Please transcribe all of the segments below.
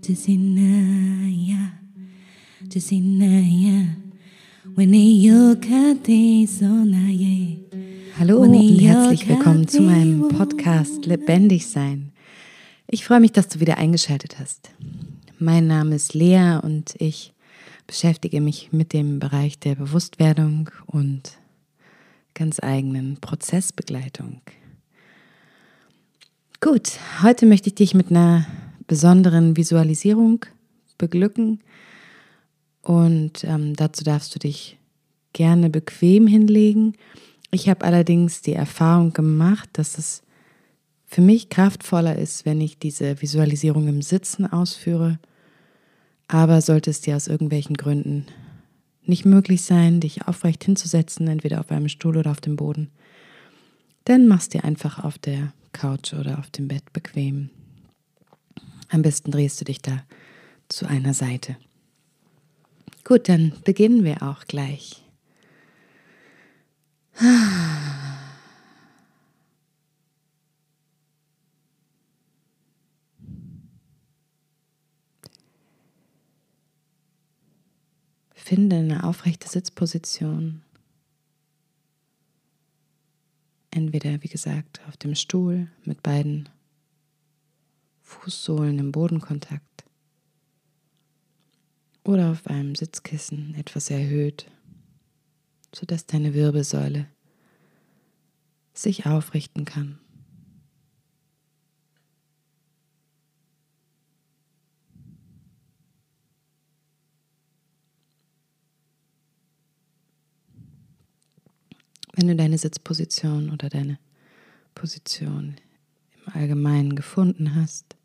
Tisinaya Tisinaya Hallo und herzlich willkommen zu meinem Podcast Lebendig Sein. Ich freue mich, dass du wieder eingeschaltet hast. Mein Name ist Lea und ich beschäftige mich mit dem Bereich der Bewusstwerdung und ganz eigenen Prozessbegleitung. Gut, heute möchte ich dich mit einer besonderen Visualisierung beglücken und ähm, dazu darfst du dich gerne bequem hinlegen. Ich habe allerdings die Erfahrung gemacht, dass es für mich kraftvoller ist, wenn ich diese Visualisierung im Sitzen ausführe. Aber sollte es dir aus irgendwelchen Gründen nicht möglich sein, dich aufrecht hinzusetzen, entweder auf einem Stuhl oder auf dem Boden, dann machst dir einfach auf der Couch oder auf dem Bett bequem. Am besten drehst du dich da zu einer Seite. Gut, dann beginnen wir auch gleich. Finde eine aufrechte Sitzposition. Entweder, wie gesagt, auf dem Stuhl mit beiden Fußsohlen im Bodenkontakt oder auf einem Sitzkissen etwas erhöht, sodass deine Wirbelsäule sich aufrichten kann. Wenn du deine Sitzposition oder deine Position im Allgemeinen gefunden hast,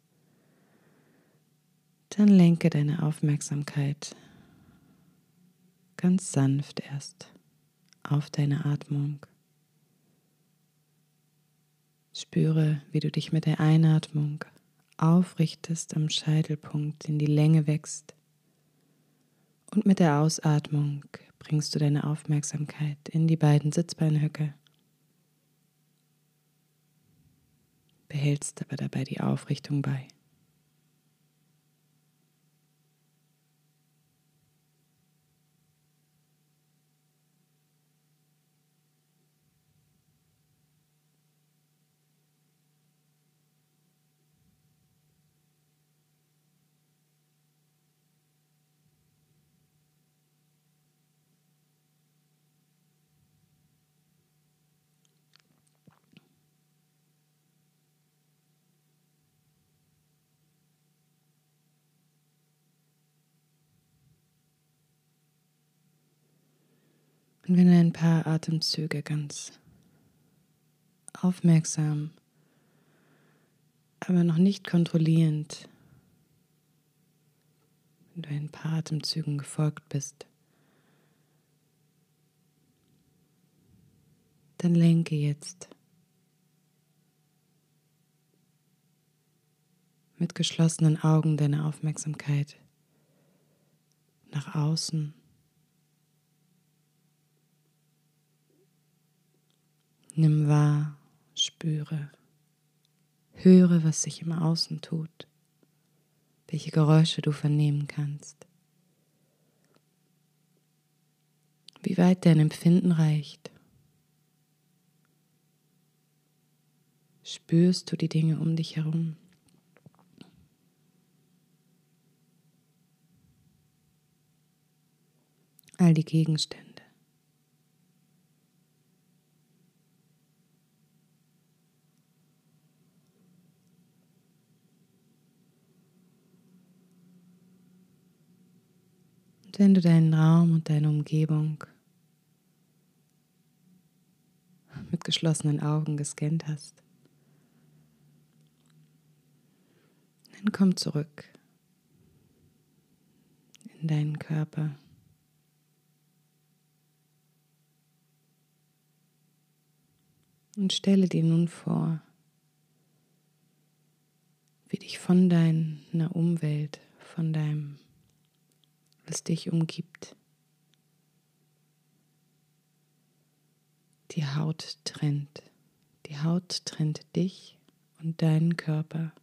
dann lenke deine Aufmerksamkeit ganz sanft erst auf deine Atmung. Spüre, wie du dich mit der Einatmung aufrichtest am Scheitelpunkt in die Länge wächst und mit der Ausatmung bringst du deine Aufmerksamkeit in die beiden Sitzbeinhöcke. Behältst aber dabei die Aufrichtung bei. Und wenn du ein paar Atemzüge ganz aufmerksam, aber noch nicht kontrollierend, wenn du ein paar Atemzügen gefolgt bist, dann lenke jetzt mit geschlossenen Augen deine Aufmerksamkeit nach außen Nimm wahr, spüre, höre, was sich im Außen tut, welche Geräusche du vernehmen kannst, wie weit dein Empfinden reicht. Spürst du die Dinge um dich herum? All die Gegenstände. Wenn du deinen Raum und deine Umgebung mit geschlossenen Augen gescannt hast, dann komm zurück in deinen Körper. Und stelle dir nun vor, wie dich von deiner Umwelt, von deinem was dich umgibt. die Haut trennt. Die Haut trennt dich und deinen Körper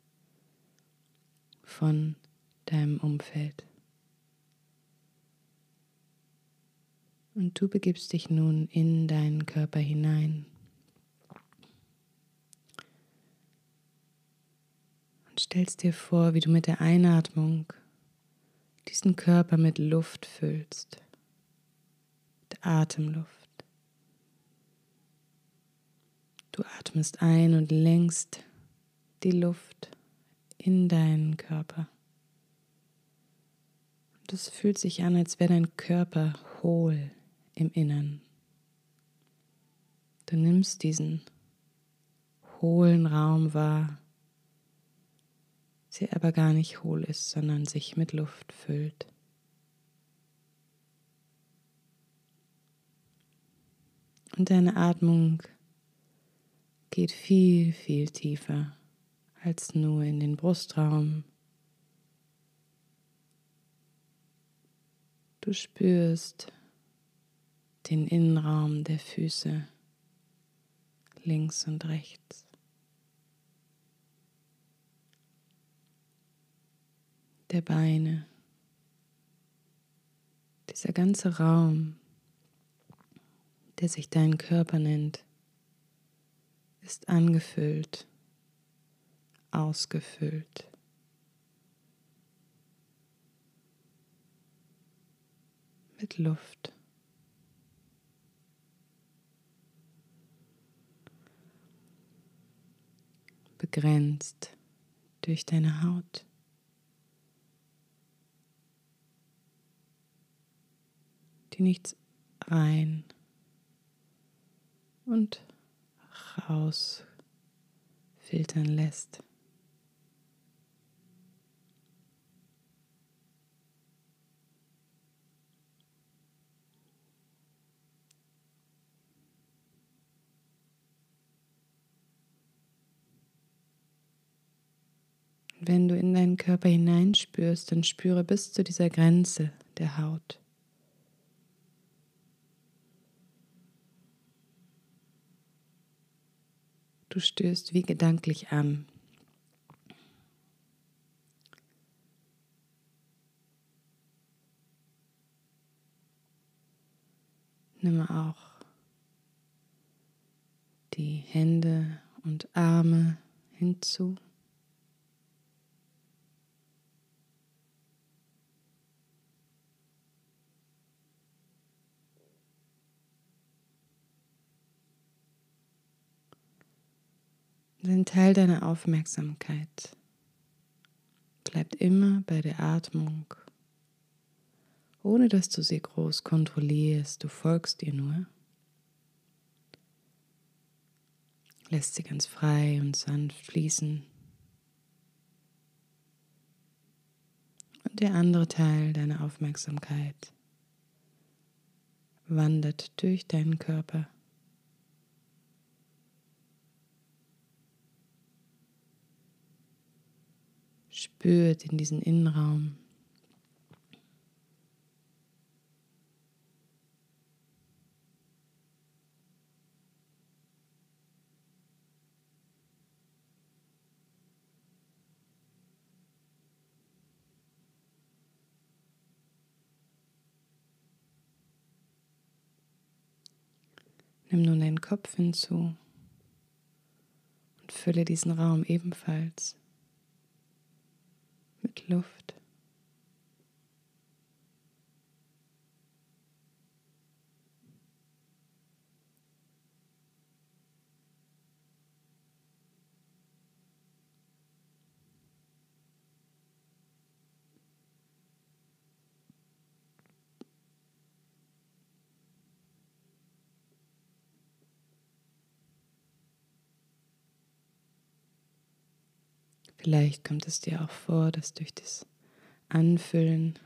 von deinem Umfeld. Und du begibst dich nun in deinen Körper hinein. Und stellst dir vor, wie du mit der Einatmung diesen Körper mit Luft füllst, mit Atemluft. Du atmest ein und lenkst die Luft in deinen Körper. Und es fühlt sich an, als wäre dein Körper hohl im Innern. Du nimmst diesen hohlen Raum wahr, der aber gar nicht hohl ist, sondern sich mit Luft füllt. Und deine Atmung geht viel, viel tiefer als nur in den Brustraum. Du spürst den Innenraum der Füße links und rechts. Der Beine. Dieser ganze Raum, der sich dein Körper nennt, ist angefüllt, ausgefüllt. mit Luft. Begrenzt durch deine Haut. Die nichts rein und raus filtern lässt. Wenn du in deinen Körper hineinspürst, dann spüre bis zu dieser Grenze der Haut. Du stößt wie gedanklich an. Nimm auch die Hände und Arme hinzu. Ein Teil deiner Aufmerksamkeit bleibt immer bei der Atmung, ohne dass du sie groß kontrollierst, du folgst ihr nur. Lässt sie ganz frei und sanft fließen. Und der andere Teil deiner Aufmerksamkeit wandert durch deinen Körper. Spürt in diesen Innenraum. Nimm nun deinen Kopf hinzu und fülle diesen Raum ebenfalls Luft. Vielleicht kommt es dir auch vor, dass durch das Anfüllen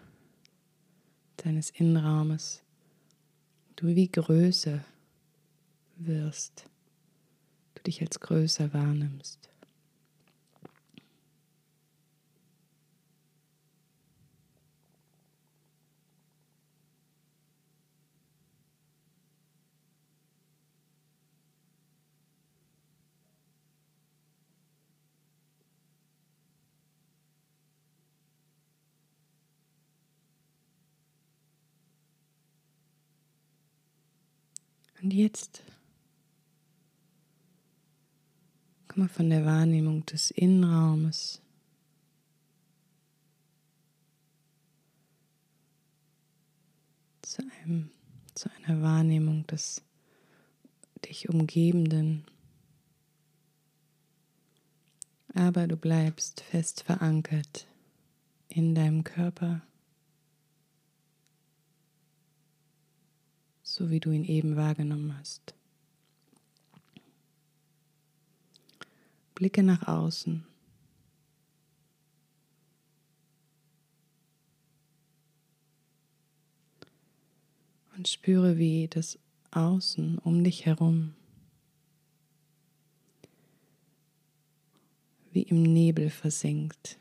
deines Innenraumes du wie größer wirst, du dich als größer wahrnimmst. Und jetzt? Komm mal von der Wahrnehmung des Innenraumes. Zu, einem, zu einer Wahrnehmung des dich umgebenden. Aber du bleibst fest verankert in deinem Körper, so wie du ihn eben wahrgenommen hast. Blicke nach außen. Und spüre, wie das Außen um dich herum wie im Nebel versinkt.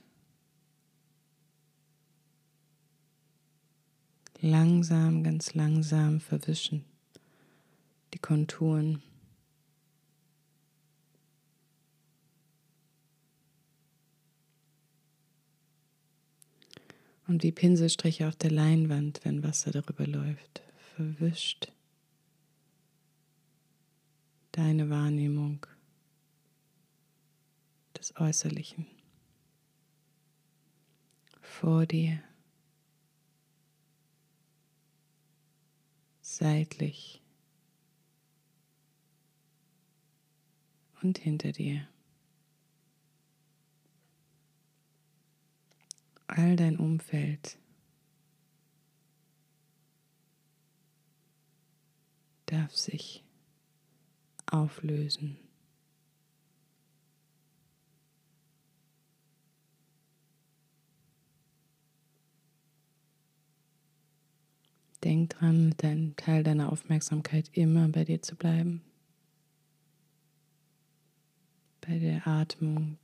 Langsam, ganz langsam verwischen die Konturen. Und wie Pinselstriche auf der Leinwand, wenn Wasser darüber läuft, verwischt deine Wahrnehmung des Äußerlichen vor dir, seitlich und hinter dir. All dein Umfeld darf sich auflösen. Denk dran, einem Teil deiner Aufmerksamkeit immer bei dir zu bleiben. Bei der Atmung.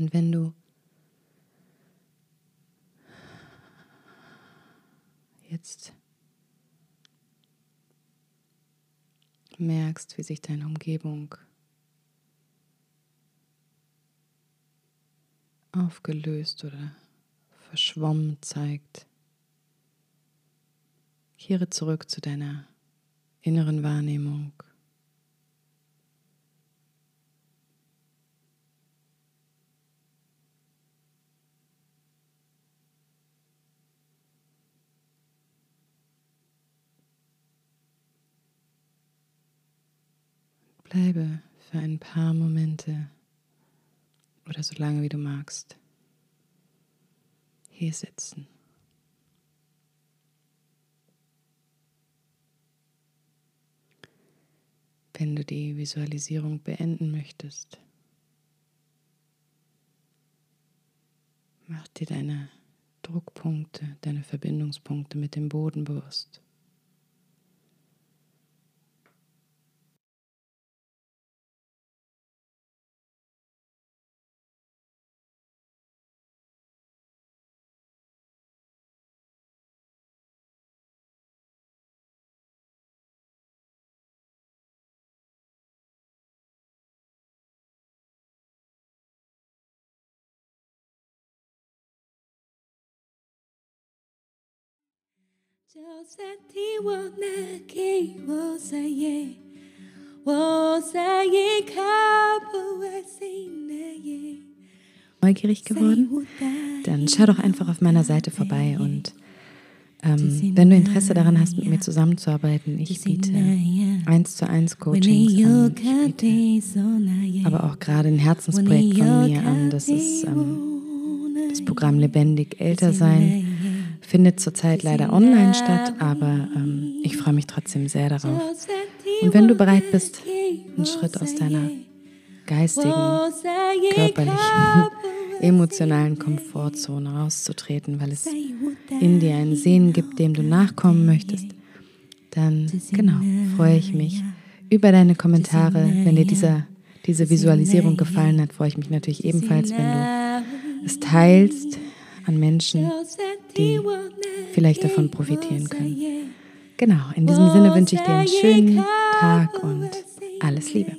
Und wenn du jetzt merkst, wie sich deine Umgebung aufgelöst oder verschwommen zeigt, kehre zurück zu deiner inneren Wahrnehmung. Bleibe für ein paar Momente oder so lange wie du magst hier sitzen. Wenn du die Visualisierung beenden möchtest, mach dir deine Druckpunkte, deine Verbindungspunkte mit dem Boden bewusst. Neugierig geworden? Dann schau doch einfach auf meiner Seite vorbei und ähm, wenn du Interesse daran hast, mit mir zusammenzuarbeiten, ich biete eins zu eins Coachings an. Biete aber auch gerade ein Herzensprojekt von mir an. Das ist ähm, das Programm Lebendig Älter sein findet zurzeit leider online statt, aber ähm, ich freue mich trotzdem sehr darauf. Und wenn du bereit bist, einen Schritt aus deiner geistigen, körperlichen, emotionalen Komfortzone rauszutreten, weil es in dir ein Sehen gibt, dem du nachkommen möchtest, dann genau freue ich mich über deine Kommentare. Wenn dir dieser, diese Visualisierung gefallen hat, freue ich mich natürlich ebenfalls, wenn du es teilst an Menschen, die vielleicht davon profitieren können. Genau, in diesem Sinne wünsche ich dir einen schönen Tag und alles Liebe.